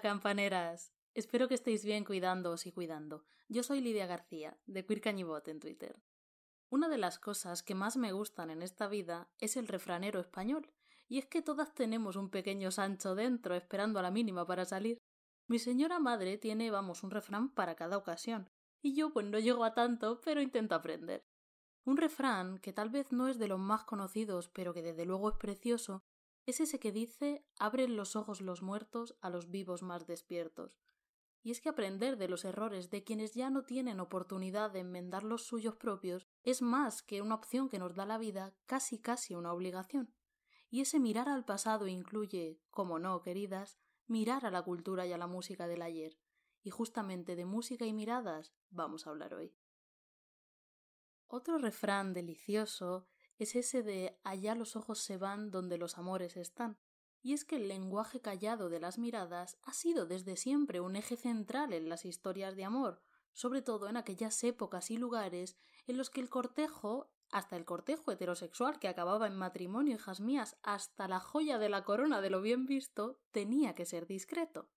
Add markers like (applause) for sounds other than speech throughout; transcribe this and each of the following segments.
Campaneras. Espero que estéis bien cuidándoos y cuidando. Yo soy Lidia García, de Queer Cañibot en Twitter. Una de las cosas que más me gustan en esta vida es el refranero español, y es que todas tenemos un pequeño Sancho dentro esperando a la mínima para salir. Mi señora madre tiene, vamos, un refrán para cada ocasión, y yo pues no llego a tanto, pero intento aprender. Un refrán que tal vez no es de los más conocidos, pero que desde luego es precioso, es ese que dice abren los ojos los muertos a los vivos más despiertos. Y es que aprender de los errores de quienes ya no tienen oportunidad de enmendar los suyos propios es más que una opción que nos da la vida, casi casi una obligación. Y ese mirar al pasado incluye, como no, queridas, mirar a la cultura y a la música del ayer. Y justamente de música y miradas vamos a hablar hoy. Otro refrán delicioso es ese de allá los ojos se van donde los amores están. Y es que el lenguaje callado de las miradas ha sido desde siempre un eje central en las historias de amor, sobre todo en aquellas épocas y lugares en los que el cortejo, hasta el cortejo heterosexual que acababa en matrimonio, hijas mías, hasta la joya de la corona de lo bien visto, tenía que ser discreto.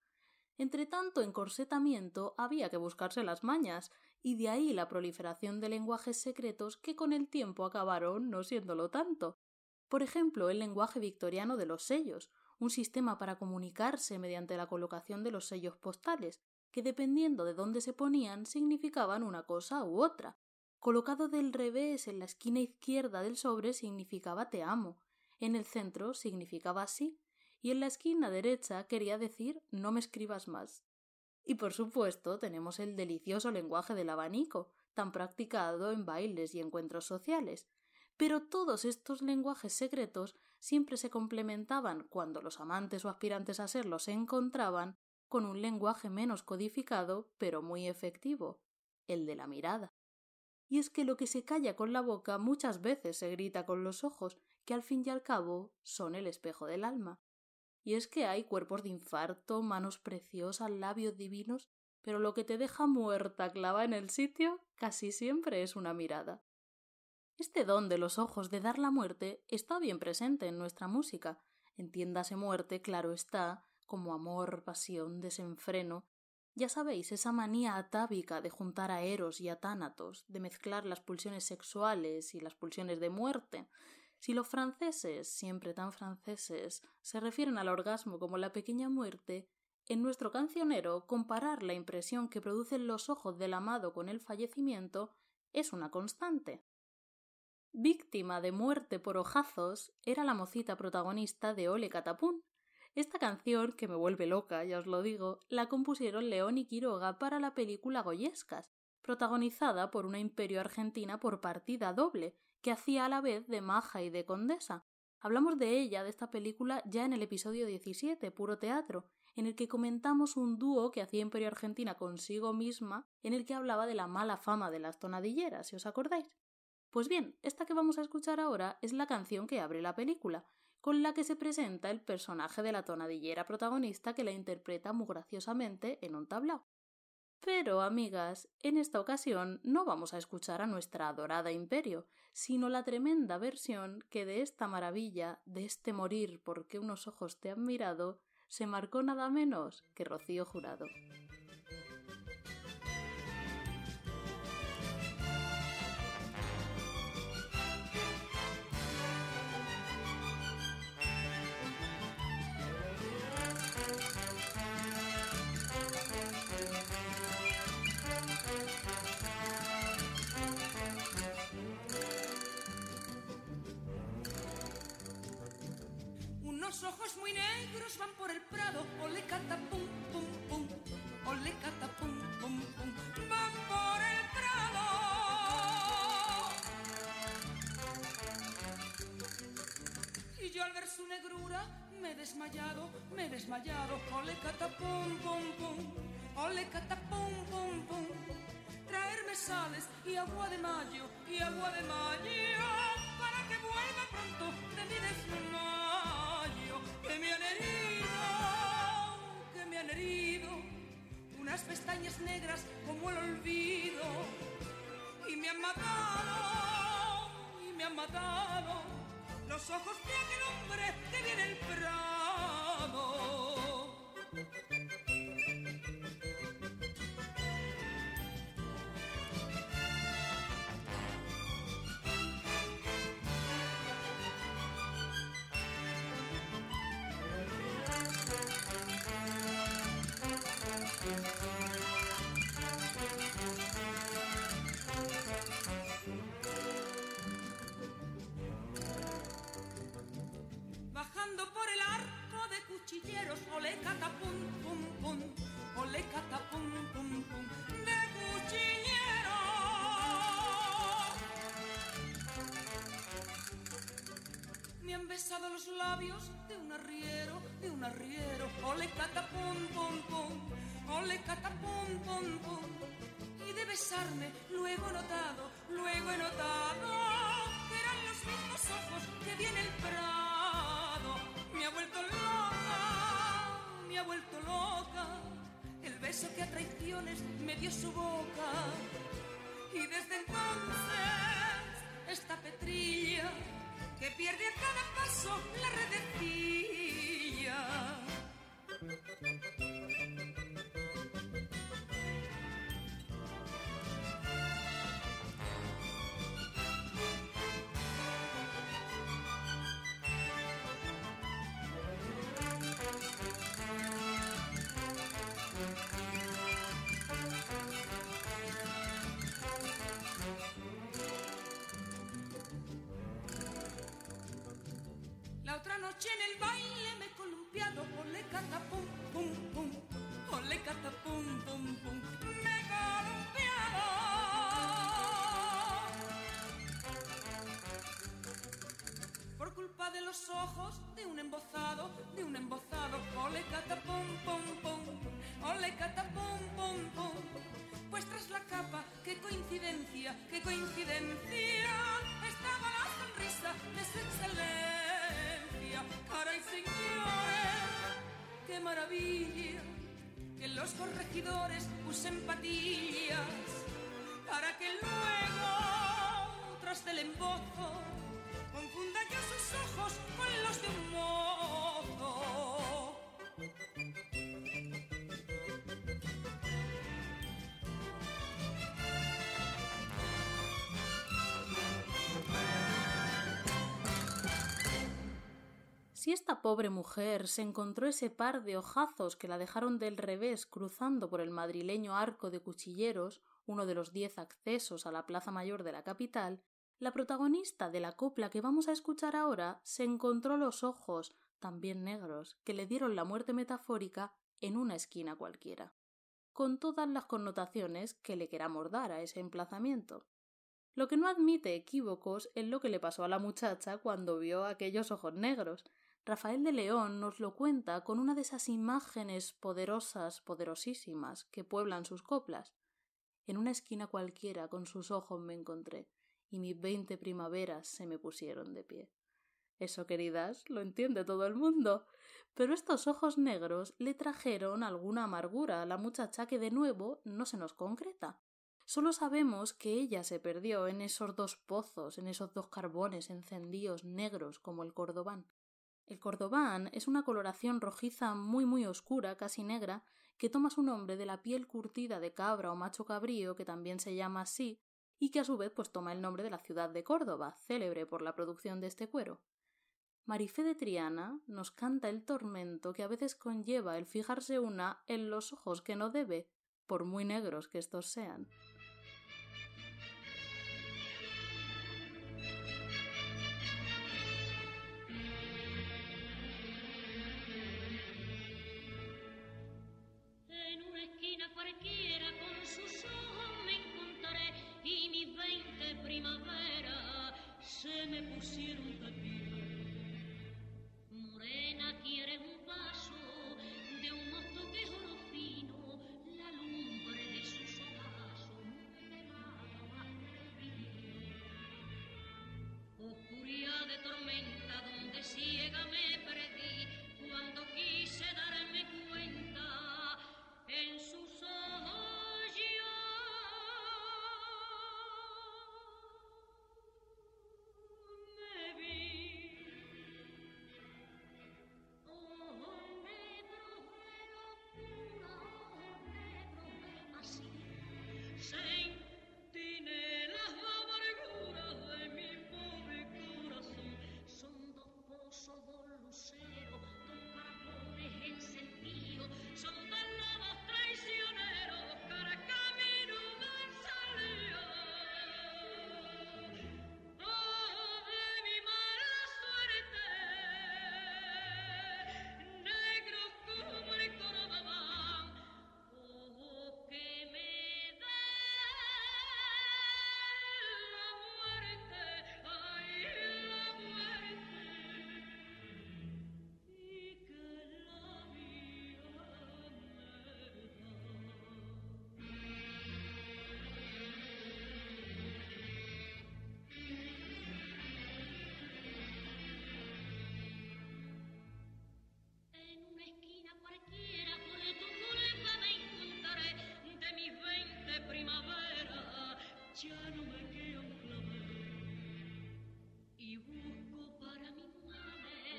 Entre tanto encorsetamiento había que buscarse las mañas, y de ahí la proliferación de lenguajes secretos que con el tiempo acabaron no siéndolo tanto. Por ejemplo, el lenguaje victoriano de los sellos, un sistema para comunicarse mediante la colocación de los sellos postales, que dependiendo de dónde se ponían significaban una cosa u otra. Colocado del revés en la esquina izquierda del sobre significaba te amo, en el centro significaba sí, y en la esquina derecha quería decir no me escribas más. Y por supuesto tenemos el delicioso lenguaje del abanico, tan practicado en bailes y encuentros sociales. Pero todos estos lenguajes secretos siempre se complementaban cuando los amantes o aspirantes a serlo se encontraban con un lenguaje menos codificado, pero muy efectivo, el de la mirada. Y es que lo que se calla con la boca muchas veces se grita con los ojos, que al fin y al cabo son el espejo del alma. Y es que hay cuerpos de infarto, manos preciosas, labios divinos, pero lo que te deja muerta clava en el sitio casi siempre es una mirada. Este don de los ojos de dar la muerte está bien presente en nuestra música. Entiéndase muerte, claro está, como amor, pasión, desenfreno. Ya sabéis, esa manía atávica de juntar a Eros y a Tánatos, de mezclar las pulsiones sexuales y las pulsiones de muerte, si los franceses, siempre tan franceses, se refieren al orgasmo como la pequeña muerte, en nuestro cancionero comparar la impresión que producen los ojos del amado con el fallecimiento es una constante. Víctima de muerte por ojazos era la mocita protagonista de Ole Catapún. Esta canción, que me vuelve loca, ya os lo digo, la compusieron León y Quiroga para la película Goyescas, protagonizada por una imperio argentina por partida doble, que hacía a la vez de maja y de condesa. Hablamos de ella, de esta película, ya en el episodio 17, Puro Teatro, en el que comentamos un dúo que hacía Imperio Argentina consigo misma, en el que hablaba de la mala fama de las tonadilleras, si os acordáis. Pues bien, esta que vamos a escuchar ahora es la canción que abre la película, con la que se presenta el personaje de la tonadillera protagonista que la interpreta muy graciosamente en un tablao. Pero, amigas, en esta ocasión no vamos a escuchar a nuestra adorada imperio, sino la tremenda versión que de esta maravilla, de este morir porque unos ojos te han mirado, se marcó nada menos que Rocío Jurado. Negros van por el prado, ole cata pum pum pum, ole cata pum pum pum, van por el prado. Y yo al ver su negrura me he desmayado, me he desmayado, ole cata pum pum pum, ole cata pum pum pum. Traerme sales y agua de mayo y agua de mayo para que vuelva pronto de mi desmayo que me han herido, que me han herido, unas pestañas negras como el olvido, y me han matado, y me han matado. Los ojos de aquel hombre que viene el prado. De un arriero, de un arriero. Ole catapum, pum, pum, ole catapum, pum, pum. Y de besarme, luego he notado, luego he notado que eran los mismos ojos que vi en el prado. Me ha vuelto loca, me ha vuelto loca. El beso que a traiciones me dio su boca. Y desde entonces esta petrilla que pierde a cada paso la redecilla. Noche en el baile me he columpiado, ole catapum, pum, pum, ole catapum, pum, pum, me he columpiado. Por culpa de los ojos de un embozado, de un embozado, ole catapum, pum, pum, ole catapum, pum, pum. Pues tras la capa, qué coincidencia, qué coincidencia, estaba la sonrisa de su excelencia. Caray, señores, qué maravilla que los corregidores usen patillas para que luego, tras del embozo, confunda yo sus ojos con los de un mozo. Si esta pobre mujer se encontró ese par de ojazos que la dejaron del revés cruzando por el madrileño arco de cuchilleros, uno de los diez accesos a la plaza mayor de la capital, la protagonista de la copla que vamos a escuchar ahora se encontró los ojos, también negros, que le dieron la muerte metafórica en una esquina cualquiera, con todas las connotaciones que le queramos dar a ese emplazamiento. Lo que no admite equívocos es lo que le pasó a la muchacha cuando vio aquellos ojos negros. Rafael de León nos lo cuenta con una de esas imágenes poderosas, poderosísimas, que pueblan sus coplas. En una esquina cualquiera con sus ojos me encontré, y mis veinte primaveras se me pusieron de pie. Eso, queridas, lo entiende todo el mundo. Pero estos ojos negros le trajeron alguna amargura a la muchacha que de nuevo no se nos concreta. Solo sabemos que ella se perdió en esos dos pozos, en esos dos carbones encendidos negros como el cordobán. El cordobán es una coloración rojiza muy muy oscura, casi negra, que toma su nombre de la piel curtida de cabra o macho cabrío, que también se llama así, y que a su vez pues toma el nombre de la ciudad de Córdoba, célebre por la producción de este cuero. Marifé de Triana nos canta el tormento que a veces conlleva el fijarse una en los ojos que no debe, por muy negros que estos sean. Se me pusieron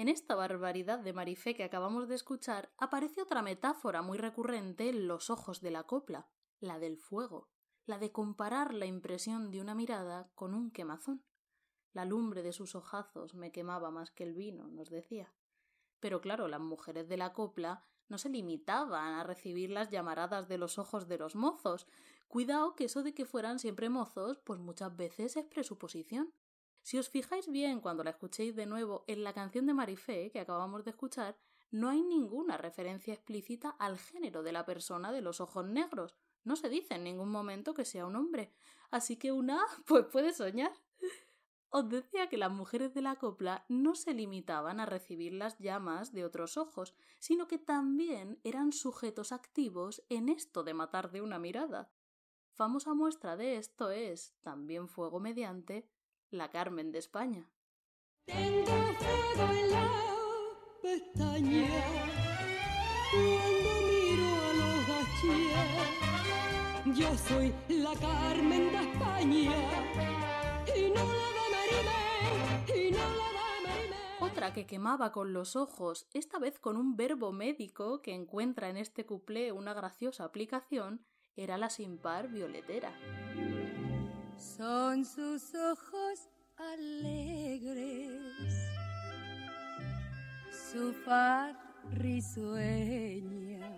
En esta barbaridad de Marifé que acabamos de escuchar aparece otra metáfora muy recurrente en los ojos de la copla, la del fuego, la de comparar la impresión de una mirada con un quemazón. La lumbre de sus ojazos me quemaba más que el vino, nos decía. Pero claro, las mujeres de la copla no se limitaban a recibir las llamaradas de los ojos de los mozos. Cuidado que eso de que fueran siempre mozos, pues muchas veces es presuposición. Si os fijáis bien cuando la escuchéis de nuevo en la canción de Marifé que acabamos de escuchar, no hay ninguna referencia explícita al género de la persona de los ojos negros. No se dice en ningún momento que sea un hombre. Así que una, (laughs) pues puede soñar. Os decía que las mujeres de la copla no se limitaban a recibir las llamas de otros ojos, sino que también eran sujetos activos en esto de matar de una mirada. Famosa muestra de esto es, también fuego mediante, la Carmen de España. Tengo fuego en la pestaña cuando miro a los gachías. Yo soy la Carmen de España y no la de Marimé, y no la de Marimé. Otra que quemaba con los ojos, esta vez con un verbo médico que encuentra en este cuplé una graciosa aplicación, era la sin par violetera. Son sus ojos alegres, su faz risueña.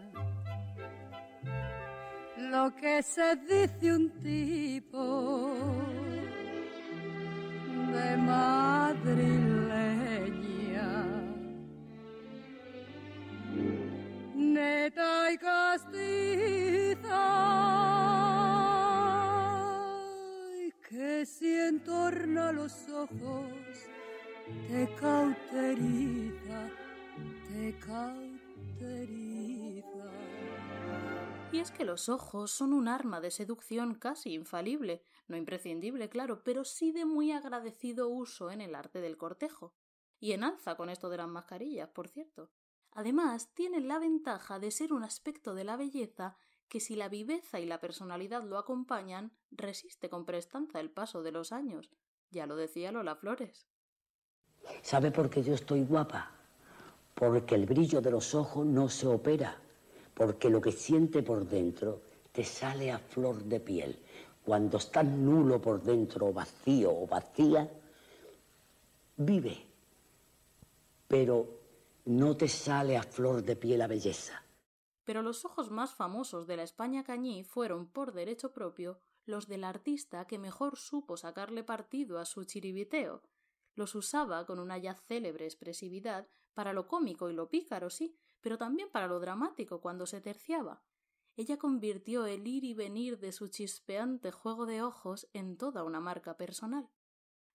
Lo que se dice un tipo de madrileña. Neta y entorna los ojos te cauteriza, te cauteriza. Y es que los ojos son un arma de seducción casi infalible, no imprescindible, claro, pero sí de muy agradecido uso en el arte del cortejo. Y en alza con esto de las mascarillas, por cierto. Además, tienen la ventaja de ser un aspecto de la belleza que si la viveza y la personalidad lo acompañan, resiste con prestanza el paso de los años. Ya lo decía Lola Flores. ¿Sabe por qué yo estoy guapa? Porque el brillo de los ojos no se opera, porque lo que siente por dentro te sale a flor de piel. Cuando estás nulo por dentro, vacío o vacía, vive, pero no te sale a flor de piel la belleza. Pero los ojos más famosos de la España cañí fueron, por derecho propio, los del artista que mejor supo sacarle partido a su chiribiteo. Los usaba con una ya célebre expresividad para lo cómico y lo pícaro, sí, pero también para lo dramático cuando se terciaba. Ella convirtió el ir y venir de su chispeante juego de ojos en toda una marca personal.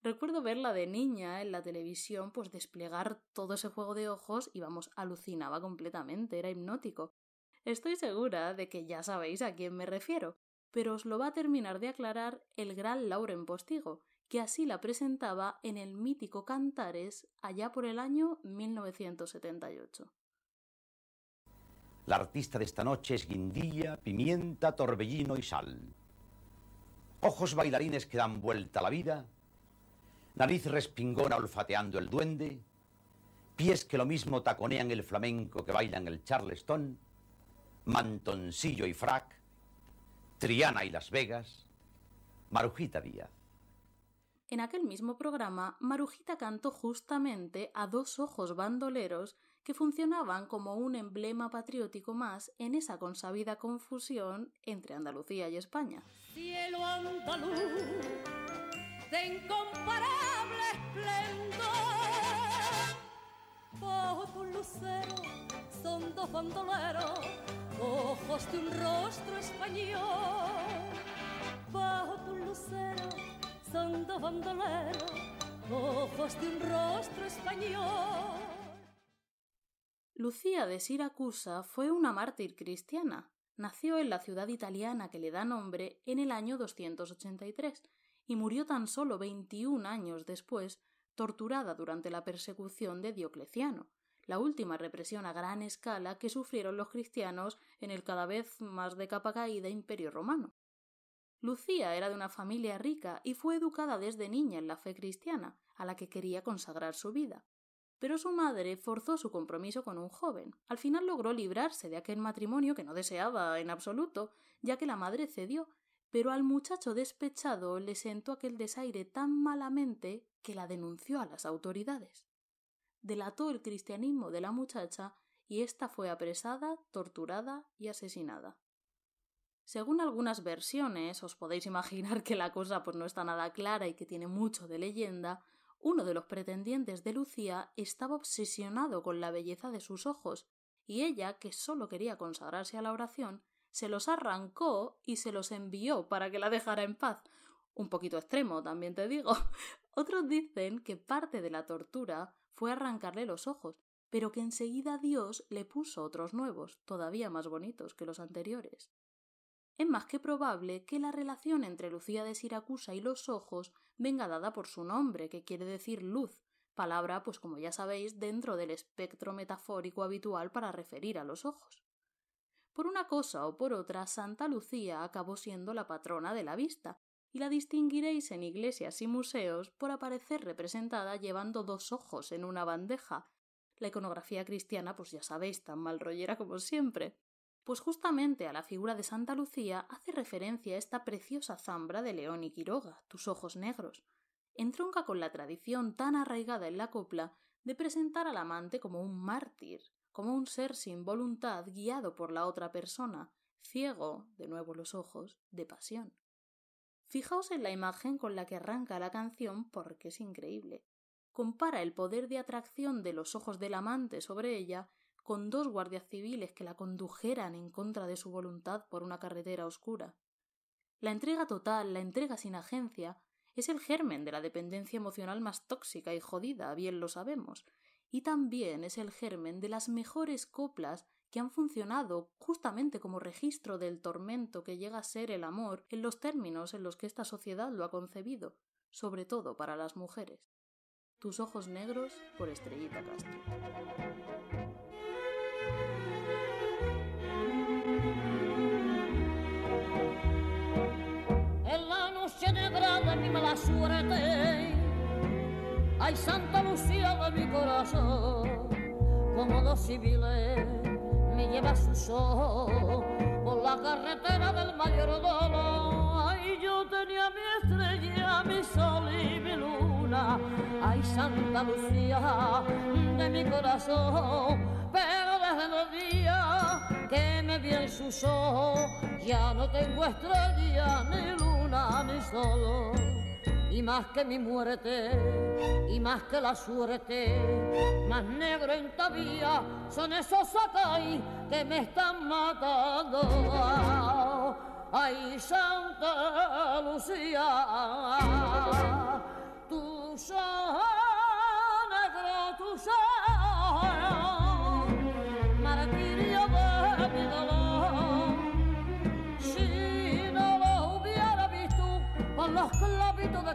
Recuerdo verla de niña en la televisión, pues desplegar todo ese juego de ojos y vamos, alucinaba completamente, era hipnótico. Estoy segura de que ya sabéis a quién me refiero, pero os lo va a terminar de aclarar el gran Lauren Postigo, que así la presentaba en el mítico Cantares allá por el año 1978. La artista de esta noche es guindilla, pimienta, torbellino y sal. Ojos bailarines que dan vuelta a la vida, nariz respingona olfateando el duende, pies que lo mismo taconean el flamenco que bailan el charleston, mantoncillo y frac, Triana y Las Vegas, Marujita Díaz. En aquel mismo programa, Marujita cantó justamente a dos ojos bandoleros que funcionaban como un emblema patriótico más en esa consabida confusión entre Andalucía y España. Cielo andaluz de incomparable esplendor, bajo tu lucero son dos bandoleros, ojos de un rostro español, bajo tu lucero son dos bandoleros, ojos de un rostro español. Lucía de Siracusa fue una mártir cristiana. Nació en la ciudad italiana que le da nombre en el año 283 y murió tan solo 21 años después, torturada durante la persecución de Diocleciano, la última represión a gran escala que sufrieron los cristianos en el cada vez más de capa caída Imperio Romano. Lucía era de una familia rica y fue educada desde niña en la fe cristiana, a la que quería consagrar su vida pero su madre forzó su compromiso con un joven. Al final logró librarse de aquel matrimonio que no deseaba en absoluto, ya que la madre cedió, pero al muchacho despechado le sentó aquel desaire tan malamente que la denunció a las autoridades. Delató el cristianismo de la muchacha y ésta fue apresada, torturada y asesinada. Según algunas versiones, os podéis imaginar que la cosa pues no está nada clara y que tiene mucho de leyenda, uno de los pretendientes de Lucía estaba obsesionado con la belleza de sus ojos, y ella, que solo quería consagrarse a la oración, se los arrancó y se los envió para que la dejara en paz. Un poquito extremo, también te digo. (laughs) Otros dicen que parte de la tortura fue arrancarle los ojos, pero que enseguida Dios le puso otros nuevos, todavía más bonitos que los anteriores es más que probable que la relación entre Lucía de Siracusa y los ojos venga dada por su nombre, que quiere decir luz, palabra, pues como ya sabéis, dentro del espectro metafórico habitual para referir a los ojos. Por una cosa o por otra, Santa Lucía acabó siendo la patrona de la vista, y la distinguiréis en iglesias y museos por aparecer representada llevando dos ojos en una bandeja. La iconografía cristiana, pues ya sabéis, tan mal rollera como siempre pues justamente a la figura de Santa Lucía hace referencia esta preciosa zambra de León y Quiroga, tus ojos negros. Entronca con la tradición tan arraigada en la copla de presentar al amante como un mártir, como un ser sin voluntad guiado por la otra persona, ciego, de nuevo los ojos, de pasión. Fijaos en la imagen con la que arranca la canción porque es increíble. Compara el poder de atracción de los ojos del amante sobre ella con dos guardias civiles que la condujeran en contra de su voluntad por una carretera oscura. La entrega total, la entrega sin agencia, es el germen de la dependencia emocional más tóxica y jodida, bien lo sabemos, y también es el germen de las mejores coplas que han funcionado justamente como registro del tormento que llega a ser el amor en los términos en los que esta sociedad lo ha concebido, sobre todo para las mujeres. Tus ojos negros por Estrellita Castro. la suerte. Ay, Santa Lucía de mi corazón, como dos civiles lleva sus ojos por la carretera del mayor dolor. Ay, yo tenía mi estrella, mi sol y mi luna. Ay, Santa Lucía de mi corazón, pero desde los días que me vi en sus ojos, ya no tengo estrella ni luna ni sol y más que mi muerte, y más que la suerte, más negro en todavía son esos acai que me están matando. Ay, Santa Lucía, tu sol negro, tu sol,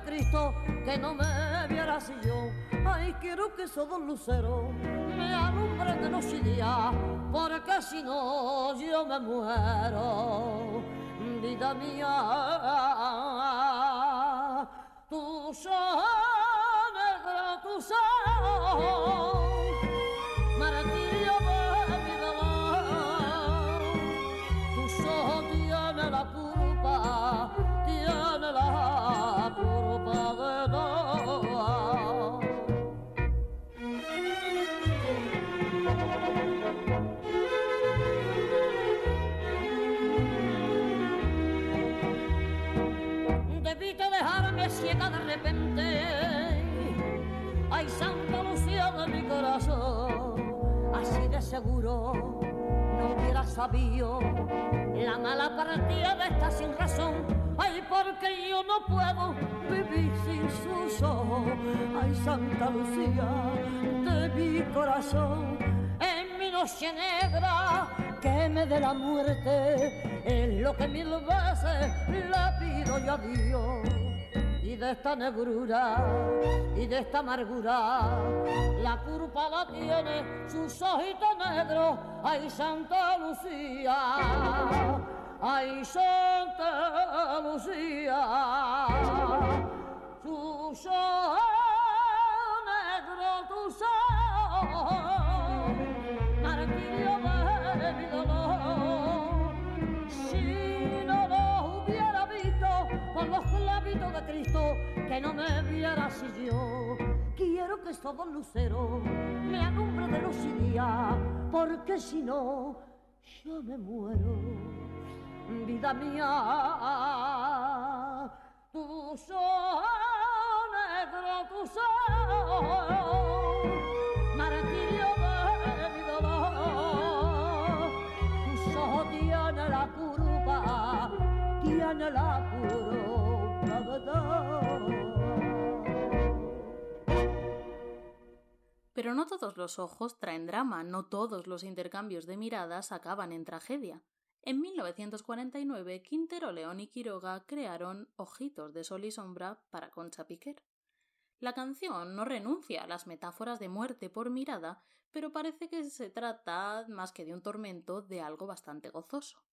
Cristo que no me vieras y yo. Ay, quiero que esos dos luceros me alumbren de noche y día, porque si no yo me muero. Vida mía, tu sol negro, tu sol, martirio sabido la mala partida de esta sin razón. Ay, porque yo no puedo vivir sin sus ojos. Ay, Santa Lucía de mi corazón, en mi noche negra que me dé la muerte, es lo que mil veces le pido yo a Dios de esta negrura y de esta amargura. La culpa la tiene sus ojitos negros. Ay Santa Lucía ay Santa Lucía tus ojos negros tus ojos que no me viera si yo quiero que estos dos luceros me alumbren de luz y día, porque si no, yo me muero. Vida mía, tu sol negro, tu sol, martirio de mi dolor, tus ojos tienen la curva, tiene la curva Pero no todos los ojos traen drama, no todos los intercambios de miradas acaban en tragedia. En 1949, Quintero, León y Quiroga crearon Ojitos de Sol y Sombra para Concha Piquer. La canción no renuncia a las metáforas de muerte por mirada, pero parece que se trata, más que de un tormento, de algo bastante gozoso.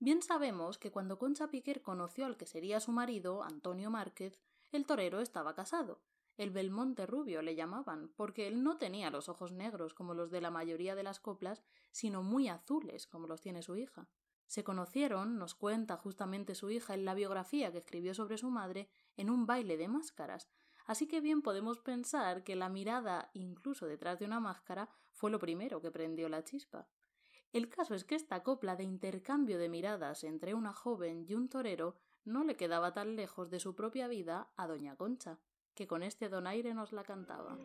Bien sabemos que cuando Concha Piquer conoció al que sería su marido, Antonio Márquez, el torero estaba casado. El Belmonte rubio le llamaban, porque él no tenía los ojos negros como los de la mayoría de las coplas, sino muy azules como los tiene su hija. Se conocieron, nos cuenta justamente su hija en la biografía que escribió sobre su madre, en un baile de máscaras, así que bien podemos pensar que la mirada, incluso detrás de una máscara, fue lo primero que prendió la chispa. El caso es que esta copla de intercambio de miradas entre una joven y un torero no le quedaba tan lejos de su propia vida a doña Concha, que con este donaire nos la cantaba.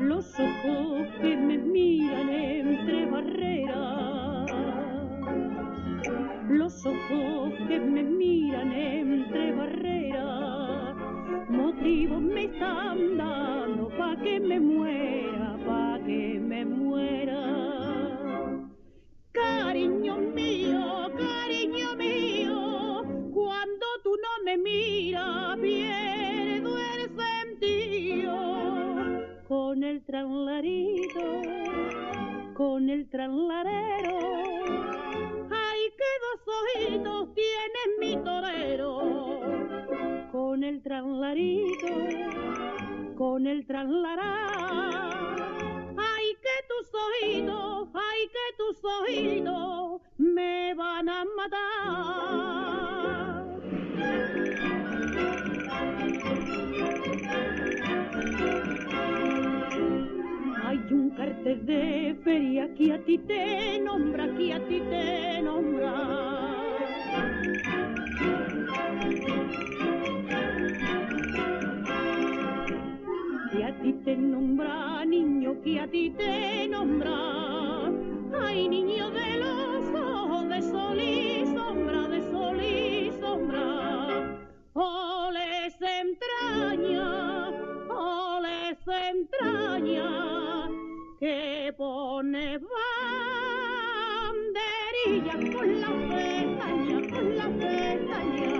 los ojos que me miran entre barreras, los ojos que me miran entre barreras, motivos me están dando pa' que me muera, Ay, que tus ojitos, ay, que tus ojitos me van a matar. Hay un cartel de feria que a ti te nombra, que a ti te nombra. Te nombra, niño, que a ti te nombra. Ay, niño de los ojos de sol y sombra, de sol y sombra. Oh, les entraña, oh, les entraña pone banderilla con la pestaña, con la pestaña.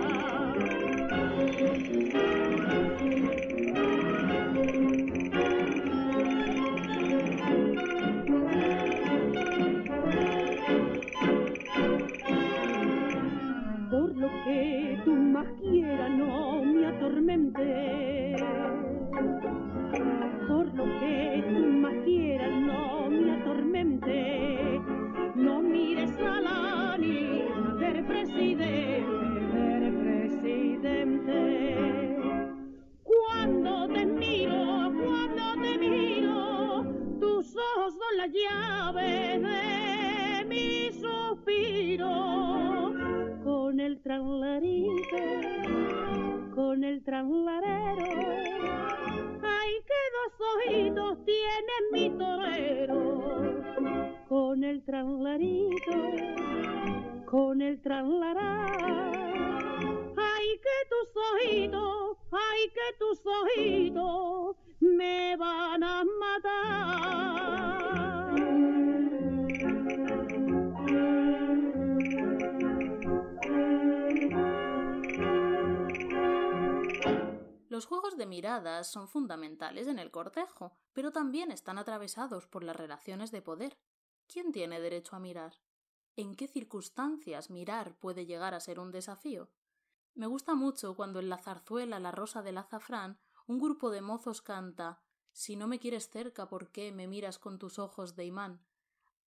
Son fundamentales en el cortejo, pero también están atravesados por las relaciones de poder. ¿Quién tiene derecho a mirar? ¿En qué circunstancias mirar puede llegar a ser un desafío? Me gusta mucho cuando en la zarzuela La Rosa del Azafrán un grupo de mozos canta Si no me quieres cerca, ¿por qué me miras con tus ojos de imán?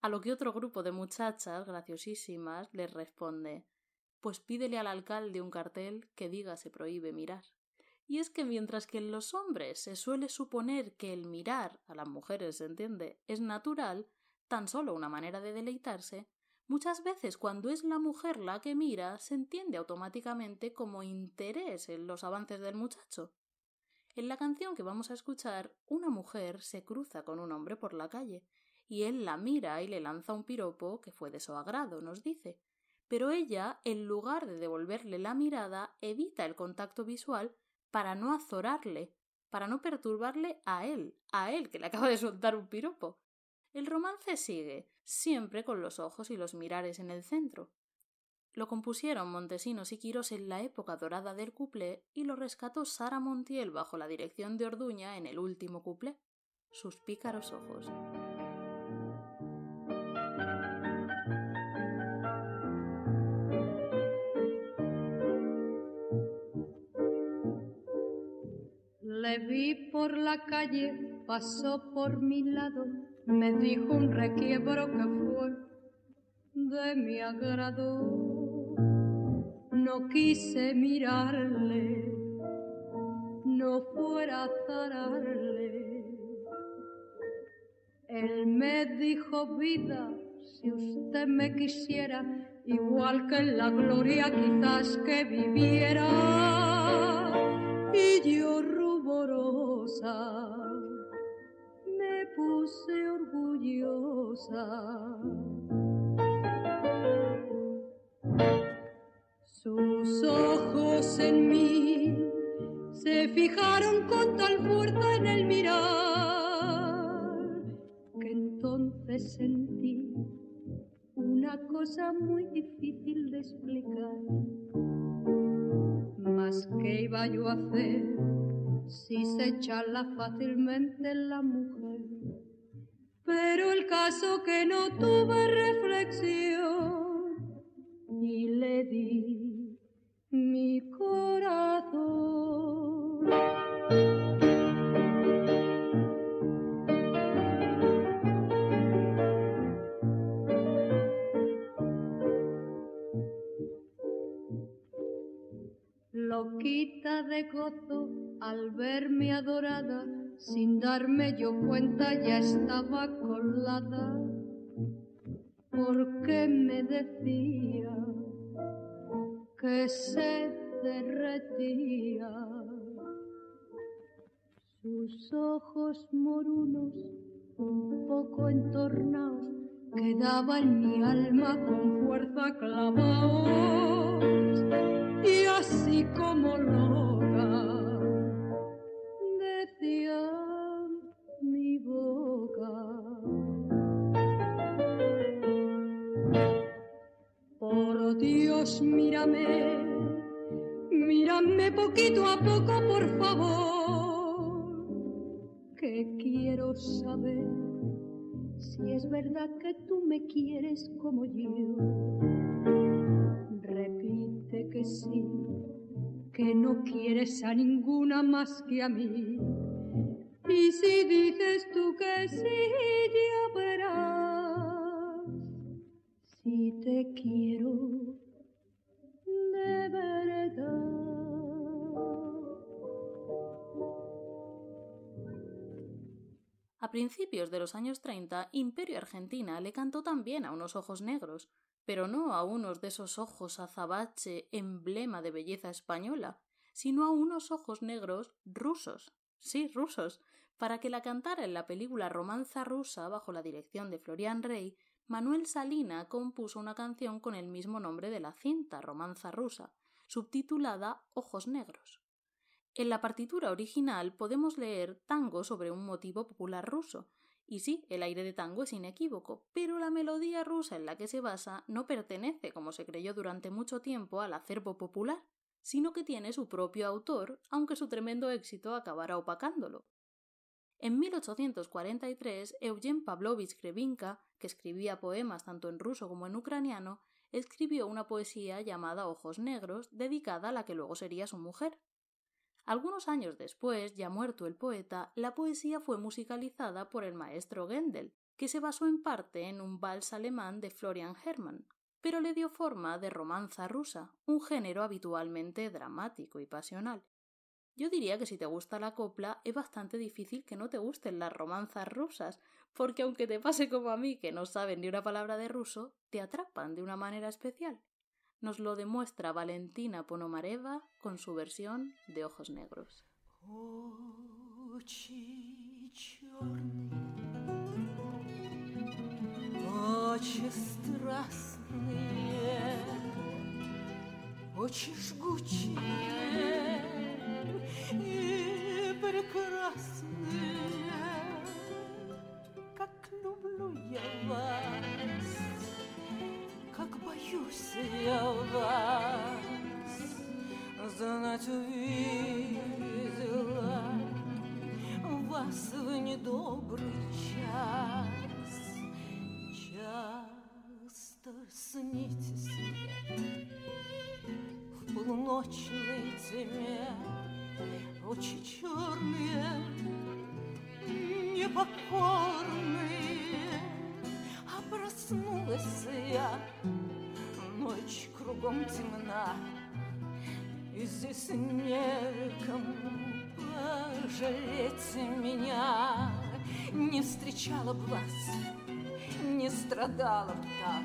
A lo que otro grupo de muchachas graciosísimas les responde Pues pídele al alcalde un cartel que diga se prohíbe mirar. Y es que mientras que en los hombres se suele suponer que el mirar a las mujeres, se entiende, es natural, tan solo una manera de deleitarse, muchas veces cuando es la mujer la que mira, se entiende automáticamente como interés en los avances del muchacho. En la canción que vamos a escuchar, una mujer se cruza con un hombre por la calle, y él la mira y le lanza un piropo que fue de su agrado, nos dice. Pero ella, en lugar de devolverle la mirada, evita el contacto visual para no azorarle, para no perturbarle a él, a él que le acaba de soltar un piropo. El romance sigue, siempre con los ojos y los mirares en el centro. Lo compusieron Montesinos y Quirós en la época dorada del cuplé y lo rescató Sara Montiel bajo la dirección de Orduña en el último cuplé. Sus pícaros ojos. Le vi por la calle, pasó por mi lado, me dijo un requiebro que fue de mi agrado. No quise mirarle, no fuera a. Él me dijo vida, si usted me quisiera, igual que en la gloria quizás que viviera. Y yo me puse orgullosa. Sus ojos en mí se fijaron con tal fuerza en el mirar que entonces sentí una cosa muy difícil de explicar. Mas qué iba yo a hacer si se charla fácilmente la mujer. Pero el caso que no tuve reflexión y le di mi corazón. Loquita de gozo al verme adorada, sin darme yo cuenta ya estaba colada, porque me decía que se derretía. Sus ojos morunos, un poco entornados, quedaba en mi alma con fuerza clavados y así como loca mírame, poquito a poco, por favor, que quiero saber si es verdad que tú me quieres como yo. Repite que sí, que no quieres a ninguna más que a mí. Y si dices tú que sí, ya verás si te quiero A principios de los años 30, Imperio Argentina le cantó también a unos ojos negros, pero no a unos de esos ojos azabache, emblema de belleza española, sino a unos ojos negros rusos. Sí, rusos. Para que la cantara en la película Romanza rusa bajo la dirección de Florian Rey, Manuel Salina compuso una canción con el mismo nombre de la cinta, Romanza rusa, subtitulada Ojos negros. En la partitura original podemos leer tango sobre un motivo popular ruso, y sí, el aire de tango es inequívoco, pero la melodía rusa en la que se basa no pertenece, como se creyó durante mucho tiempo, al acervo popular, sino que tiene su propio autor, aunque su tremendo éxito acabará opacándolo. En 1843, Eugen Pavlovich Krevinka, que escribía poemas tanto en ruso como en ucraniano, escribió una poesía llamada Ojos Negros, dedicada a la que luego sería su mujer. Algunos años después, ya muerto el poeta, la poesía fue musicalizada por el maestro Gendel, que se basó en parte en un vals alemán de Florian Hermann, pero le dio forma de romanza rusa, un género habitualmente dramático y pasional. Yo diría que si te gusta la copla, es bastante difícil que no te gusten las romanzas rusas, porque aunque te pase como a mí, que no saben ni una palabra de ruso, te atrapan de una manera especial. Nos lo demuestra Valentina Ponomareva con su versión de Ojos Negros. Очи страстные, очи жгучие И прекрасные, как люблю я вас, как боюсь я вас, знать увидела вас в недобрый час. Часто снитесь мне в полуночной тьме очи черные, непокорные, а проснулась я, ночь кругом темна, и здесь некому пожалеть меня, не встречала б вас не страдала б так,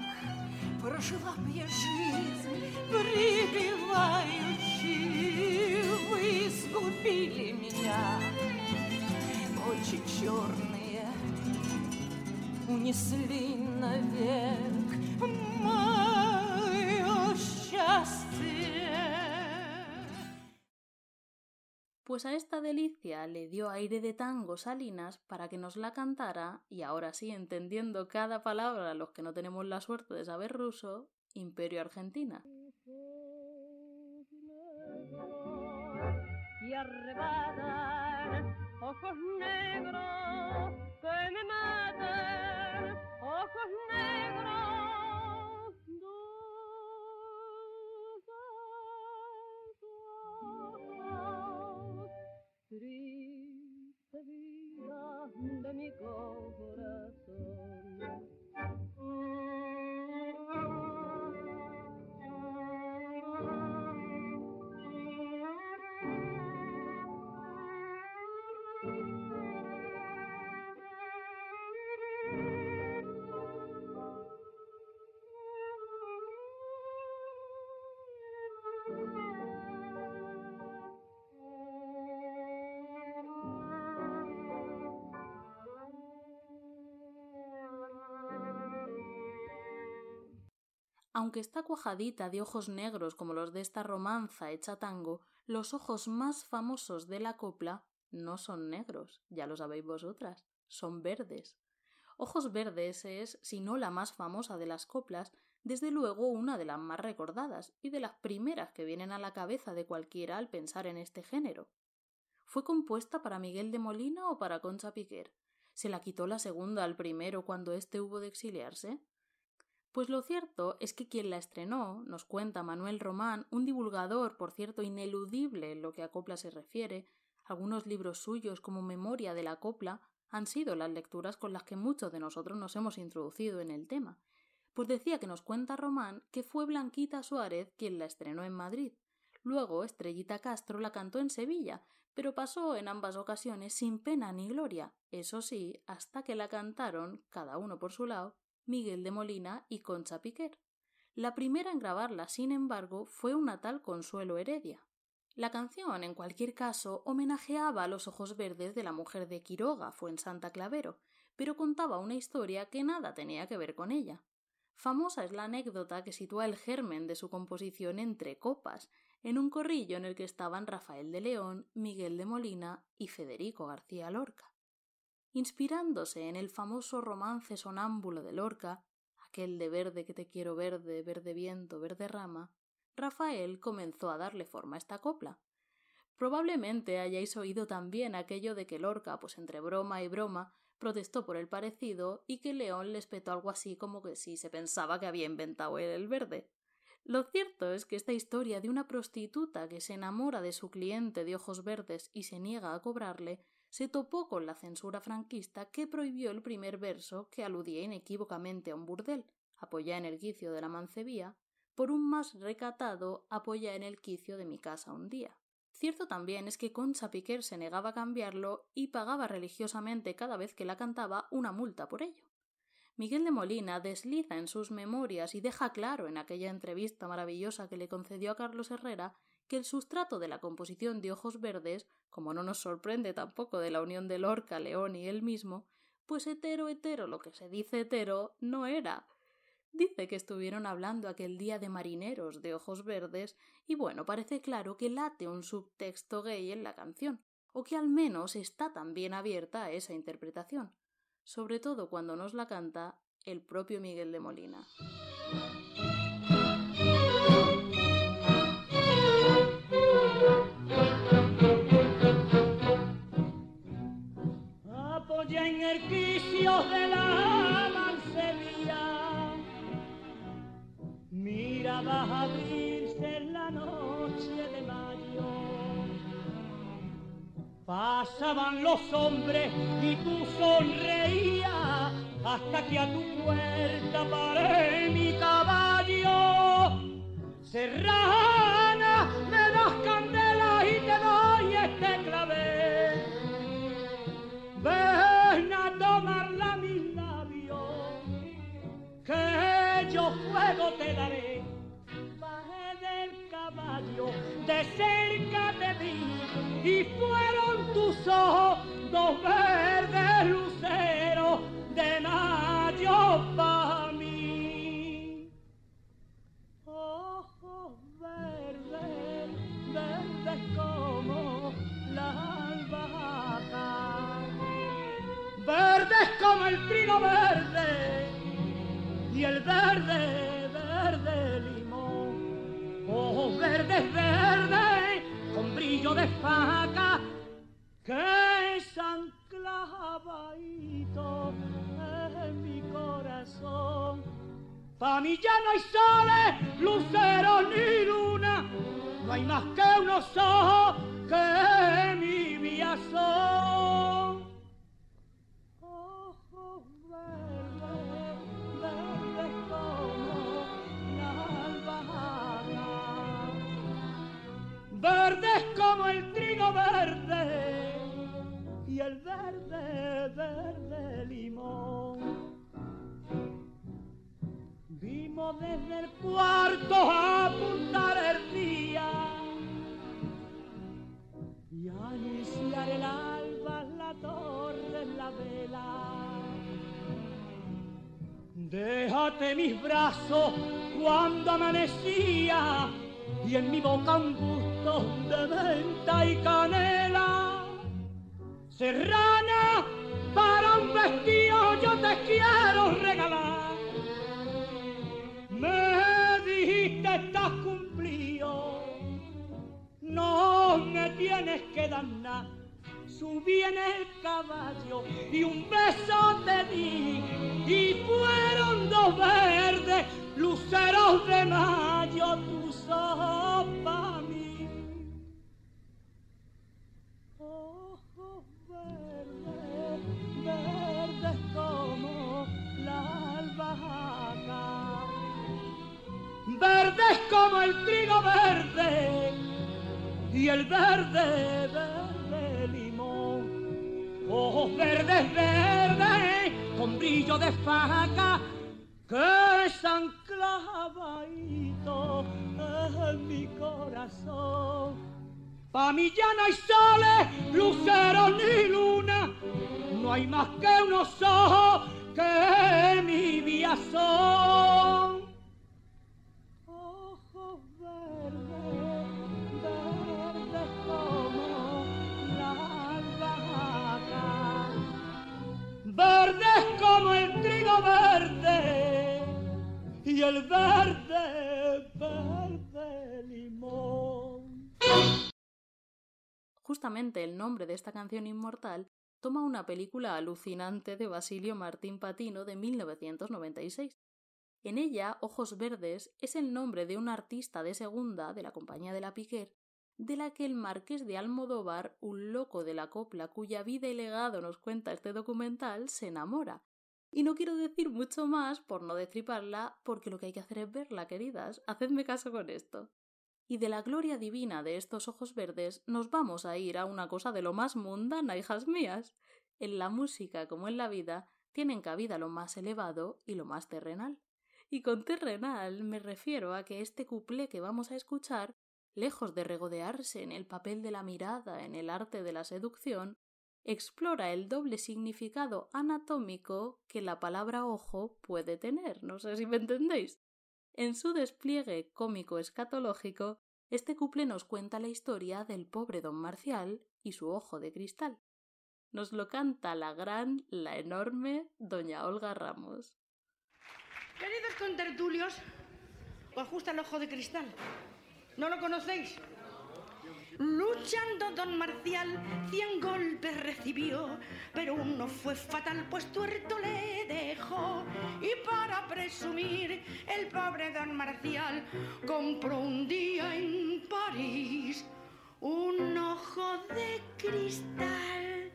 прожила б я жизнь прибивающий, вы сгубили меня, очи черные унесли навек мое счастье. Pues a esta delicia le dio aire de tango Salinas para que nos la cantara, y ahora sí, entendiendo cada palabra los que no tenemos la suerte de saber ruso, Imperio Argentina. Arrebatan ojos negros que me matan, ojos negros. dulces ojos, Triste vida de mi Aunque está cuajadita de ojos negros como los de esta romanza hecha tango, los ojos más famosos de la copla no son negros, ya lo sabéis vosotras, son verdes. Ojos verdes es, si no la más famosa de las coplas, desde luego una de las más recordadas y de las primeras que vienen a la cabeza de cualquiera al pensar en este género. ¿Fue compuesta para Miguel de Molina o para Concha Piquer? ¿Se la quitó la segunda al primero cuando éste hubo de exiliarse? Pues lo cierto es que quien la estrenó, nos cuenta Manuel Román, un divulgador, por cierto, ineludible en lo que a copla se refiere, algunos libros suyos como Memoria de la copla han sido las lecturas con las que muchos de nosotros nos hemos introducido en el tema, pues decía que nos cuenta Román que fue Blanquita Suárez quien la estrenó en Madrid. Luego Estrellita Castro la cantó en Sevilla, pero pasó en ambas ocasiones sin pena ni gloria, eso sí, hasta que la cantaron, cada uno por su lado, Miguel de Molina y Concha Piquer. La primera en grabarla, sin embargo, fue una tal Consuelo Heredia. La canción, en cualquier caso, homenajeaba a los ojos verdes de la mujer de Quiroga, fue en Santa Clavero, pero contaba una historia que nada tenía que ver con ella. Famosa es la anécdota que sitúa el germen de su composición entre copas, en un corrillo en el que estaban Rafael de León, Miguel de Molina y Federico García Lorca. Inspirándose en el famoso romance sonámbulo de Lorca, aquel de verde que te quiero verde, verde viento, verde rama, Rafael comenzó a darle forma a esta copla. Probablemente hayáis oído también aquello de que Lorca, pues entre broma y broma, protestó por el parecido y que León le espetó algo así como que si se pensaba que había inventado él el verde. Lo cierto es que esta historia de una prostituta que se enamora de su cliente de ojos verdes y se niega a cobrarle se topó con la censura franquista que prohibió el primer verso que aludía inequívocamente a un burdel, apoya en el quicio de la mancebía, por un más recatado apoya en el quicio de mi casa un día. Cierto también es que Concha Piquer se negaba a cambiarlo y pagaba religiosamente cada vez que la cantaba una multa por ello. Miguel de Molina desliza en sus memorias y deja claro en aquella entrevista maravillosa que le concedió a Carlos Herrera que el sustrato de la composición de Ojos Verdes, como no nos sorprende tampoco de la unión de Lorca, León y él mismo, pues hetero hetero lo que se dice hetero no era, Dice que estuvieron hablando aquel día de marineros de ojos verdes y bueno, parece claro que late un subtexto gay en la canción, o que al menos está también abierta a esa interpretación, sobre todo cuando nos la canta el propio Miguel de Molina. Pasaban los hombres y tú sonreías hasta que a tu puerta paré mi caballo. Serrana, me das candela y te doy este clavel. Ven a tomarla mis labios, que yo fuego te daré. Bajé del caballo, de cerca te vi, y fueron tus ojos dos verdes luceros de mayo para mí. Ojos verdes, verdes como la albahaca, verdes como el trigo verde y el verde, verde limón. Ojos verdes, verdes, con brillo de faca, que se anclavadito en mi corazón. Pa' mí ya no hay soles, luceros ni luna, no hay más que unos ojos que mi son. Desde el cuarto a apuntar el día y a iniciar el alba la torre en la vela. Déjate mis brazos cuando amanecía y en mi boca un gusto de menta y canela. Serrana, para un vestido yo te quiero mañana subí en el caballo y un beso te di. Y fueron dos verdes luceros de mayo tus ojos pa' mí. Ojos verdes, verdes como la albahaca, verdes como el trigo verde y el verde, verde limón. Ojos verdes, verdes, con brillo de faca, que están clavaditos en mi corazón. Pa' mí ya no hay soles, luceros ni luna, no hay más que unos ojos que mi vida son. Ojos verdes, verde y el verde, verde limón. Justamente el nombre de esta canción inmortal toma una película alucinante de Basilio Martín Patino de 1996. En ella, Ojos Verdes es el nombre de un artista de segunda de la compañía de la Piquer, de la que el marqués de Almodóvar, un loco de la copla cuya vida y legado nos cuenta este documental, se enamora. Y no quiero decir mucho más por no destriparla, porque lo que hay que hacer es verla, queridas. Hacedme caso con esto. Y de la gloria divina de estos ojos verdes nos vamos a ir a una cosa de lo más mundana, hijas mías. En la música, como en la vida, tienen cabida lo más elevado y lo más terrenal. Y con terrenal me refiero a que este cuplé que vamos a escuchar, lejos de regodearse en el papel de la mirada, en el arte de la seducción, explora el doble significado anatómico que la palabra ojo puede tener. No sé si me entendéis. En su despliegue cómico escatológico, este cuple nos cuenta la historia del pobre don Marcial y su ojo de cristal. Nos lo canta la gran, la enorme doña Olga Ramos. Queridos contertulios, os gusta el ojo de cristal. ¿No lo conocéis? Luchando don Marcial, cien golpes recibió, pero uno fue fatal, pues tuerto le dejó. Y para presumir, el pobre don Marcial compró un día en París un ojo de cristal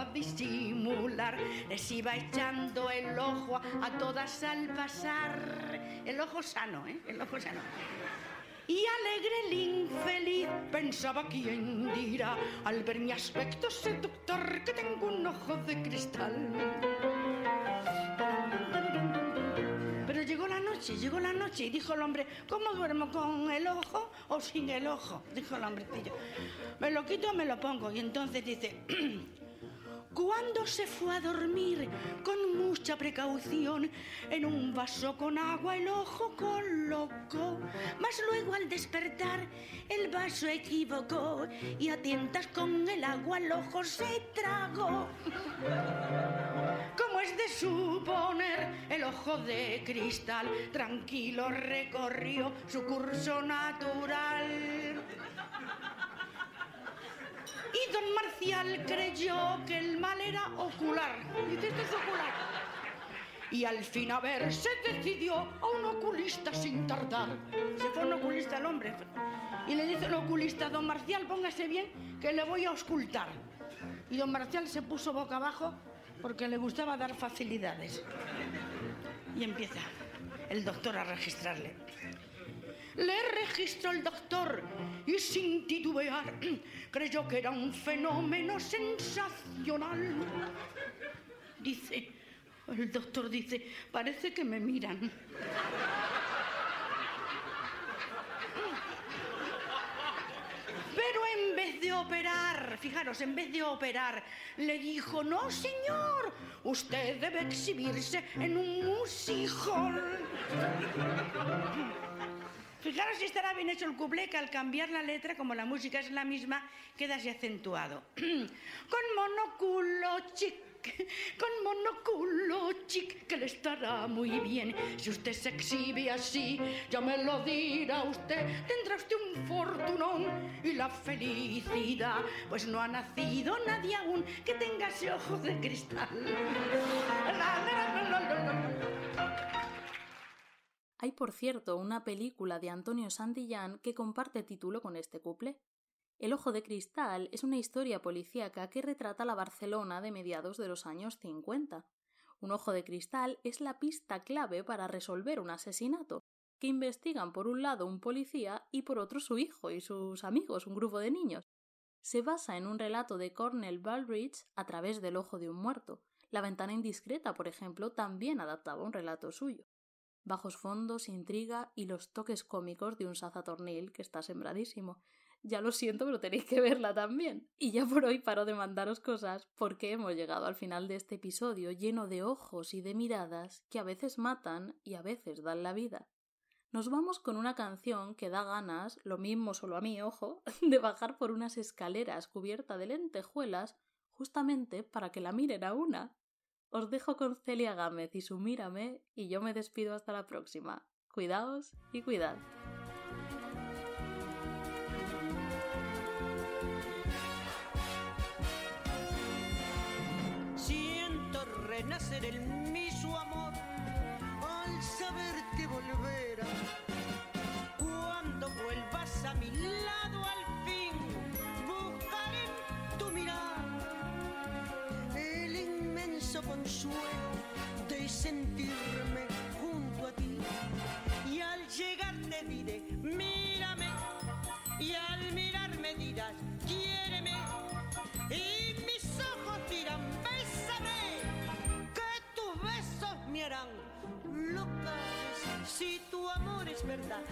para disimular. Les iba echando el ojo a todas al pasar. El ojo sano, ¿eh? El ojo sano. Y alegre el infeliz pensaba quién dirá al ver mi aspecto seductor que tengo un ojo de cristal. Pero llegó la noche, llegó la noche y dijo el hombre, ¿cómo duermo con el ojo o sin el ojo? Dijo el hombrecillo. Me lo quito me lo pongo. Y entonces dice, (clears throat) cuando se fue a dormir con mucha precaución, en un vaso con agua el ojo colocó, mas luego al despertar el vaso equivocó y a tientas con el agua el ojo se tragó. Como es de suponer, el ojo de cristal tranquilo recorrió su curso natural. Y don Marcial creyó que el mal era ocular. Dice, es ocular. Y al fin, a ver, se decidió a un oculista sin tardar. Se fue un oculista el hombre. Y le dice el oculista, don Marcial, póngase bien, que le voy a auscultar. Y don Marcial se puso boca abajo porque le gustaba dar facilidades. Y empieza el doctor a registrarle. Le registró el doctor y sin titubear creyó que era un fenómeno sensacional. Dice, el doctor dice, parece que me miran. Pero en vez de operar, fijaros, en vez de operar, le dijo, no señor, usted debe exhibirse en un musicol. Fijaros si estará bien hecho el cuplé que al cambiar la letra, como la música es la misma, queda así acentuado. (clears throat) con monóculo chic, (laughs) con monóculo chic que le estará muy bien. Si usted se exhibe así, ya me lo dirá usted, tendrá usted un fortunón y la felicidad, pues no ha nacido nadie aún que tenga ese ojo de cristal. (laughs) La, la, la. Hay, por cierto, una película de Antonio Santillán que comparte título con este couple. El Ojo de Cristal es una historia policíaca que retrata la Barcelona de mediados de los años 50. Un ojo de cristal es la pista clave para resolver un asesinato, que investigan por un lado un policía y por otro su hijo y sus amigos, un grupo de niños. Se basa en un relato de Cornell Baldrige a través del ojo de un muerto. La ventana indiscreta, por ejemplo, también adaptaba un relato suyo bajos fondos, intriga y los toques cómicos de un sazatornil que está sembradísimo. Ya lo siento, pero tenéis que verla también. Y ya por hoy paro de mandaros cosas porque hemos llegado al final de este episodio lleno de ojos y de miradas que a veces matan y a veces dan la vida. Nos vamos con una canción que da ganas, lo mismo solo a mí, ojo, (laughs) de bajar por unas escaleras cubierta de lentejuelas justamente para que la miren a una. Os dejo con Celia Gámez y su Mírame y yo me despido hasta la próxima. Cuidaos y cuidad. Siento renacer en mí su amor al saber que volverás. Cuando vuelvas a mi lado consuelo de sentirme junto a ti. Y al llegar te diré, mírame, y al mirarme dirás, quiéreme. Y mis ojos dirán, bésame, que tus besos me harán loca. Si tu amor es verdad,